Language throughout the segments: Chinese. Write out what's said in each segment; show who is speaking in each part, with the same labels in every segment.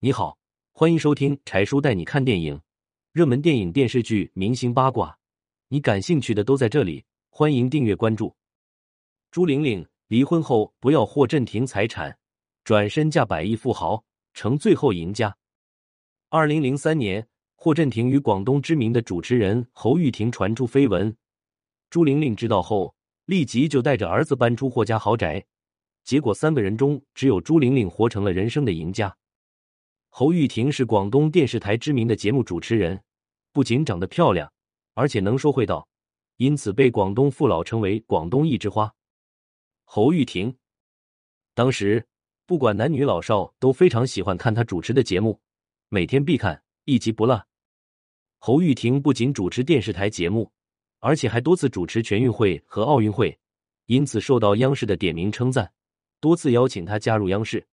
Speaker 1: 你好，欢迎收听柴叔带你看电影，热门电影、电视剧、明星八卦，你感兴趣的都在这里。欢迎订阅关注。朱玲玲离婚后不要霍震霆财产，转身嫁百亿富豪，成最后赢家。二零零三年，霍震霆与广东知名的主持人侯玉婷传出绯闻，朱玲玲知道后，立即就带着儿子搬出霍家豪宅。结果三个人中，只有朱玲玲活成了人生的赢家。侯玉婷是广东电视台知名的节目主持人，不仅长得漂亮，而且能说会道，因此被广东父老称为“广东一枝花”。侯玉婷当时不管男女老少都非常喜欢看她主持的节目，每天必看，一集不落。侯玉婷不仅主持电视台节目，而且还多次主持全运会和奥运会，因此受到央视的点名称赞，多次邀请她加入央视。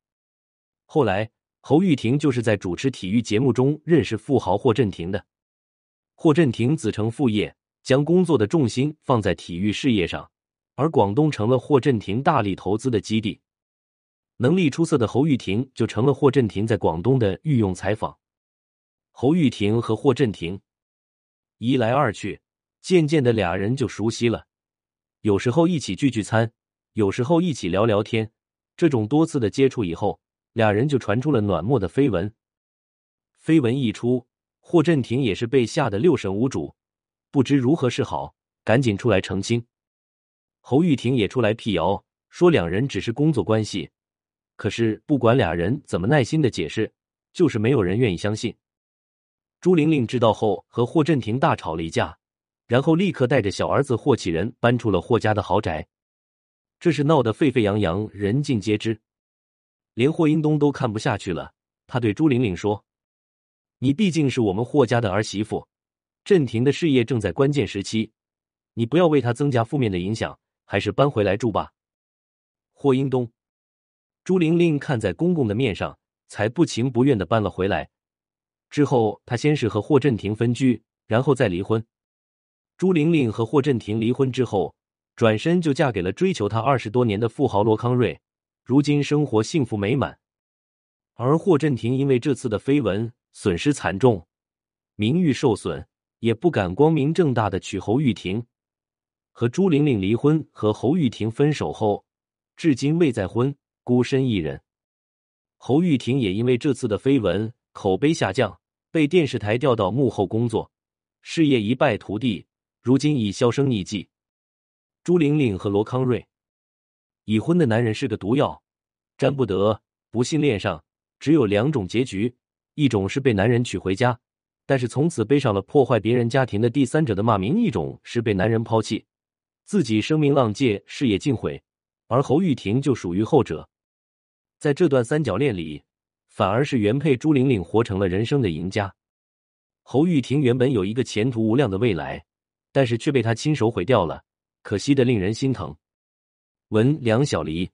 Speaker 1: 后来。侯玉婷就是在主持体育节目中认识富豪霍震霆的。霍震霆子承父业，将工作的重心放在体育事业上，而广东成了霍震霆大力投资的基地。能力出色的侯玉婷就成了霍震霆在广东的御用采访。侯玉婷和霍震霆一来二去，渐渐的俩人就熟悉了。有时候一起聚聚餐，有时候一起聊聊天。这种多次的接触以后。俩人就传出了暖墨的绯闻，绯闻一出，霍震霆也是被吓得六神无主，不知如何是好，赶紧出来澄清。侯玉婷也出来辟谣，说两人只是工作关系。可是不管俩人怎么耐心的解释，就是没有人愿意相信。朱玲玲知道后，和霍震霆大吵了一架，然后立刻带着小儿子霍启仁搬出了霍家的豪宅，这是闹得沸沸扬扬，人尽皆知。连霍英东都看不下去了，他对朱玲玲说：“你毕竟是我们霍家的儿媳妇，震霆的事业正在关键时期，你不要为他增加负面的影响，还是搬回来住吧。”霍英东、朱玲玲看在公公的面上，才不情不愿的搬了回来。之后，他先是和霍震霆分居，然后再离婚。朱玲玲和霍震霆离婚之后，转身就嫁给了追求她二十多年的富豪罗康瑞。如今生活幸福美满，而霍震霆因为这次的绯闻损失惨重，名誉受损，也不敢光明正大的娶侯玉婷。和朱玲玲离婚，和侯玉婷分手后，至今未再婚，孤身一人。侯玉婷也因为这次的绯闻口碑下降，被电视台调到幕后工作，事业一败涂地，如今已销声匿迹。朱玲玲和罗康瑞。已婚的男人是个毒药，沾不得。不幸恋上只有两种结局：一种是被男人娶回家，但是从此背上了破坏别人家庭的第三者的骂名；一种是被男人抛弃，自己声名浪藉，事业尽毁。而侯玉婷就属于后者。在这段三角恋里，反而是原配朱玲玲活成了人生的赢家。侯玉婷原本有一个前途无量的未来，但是却被他亲手毁掉了，可惜的令人心疼。文梁小黎。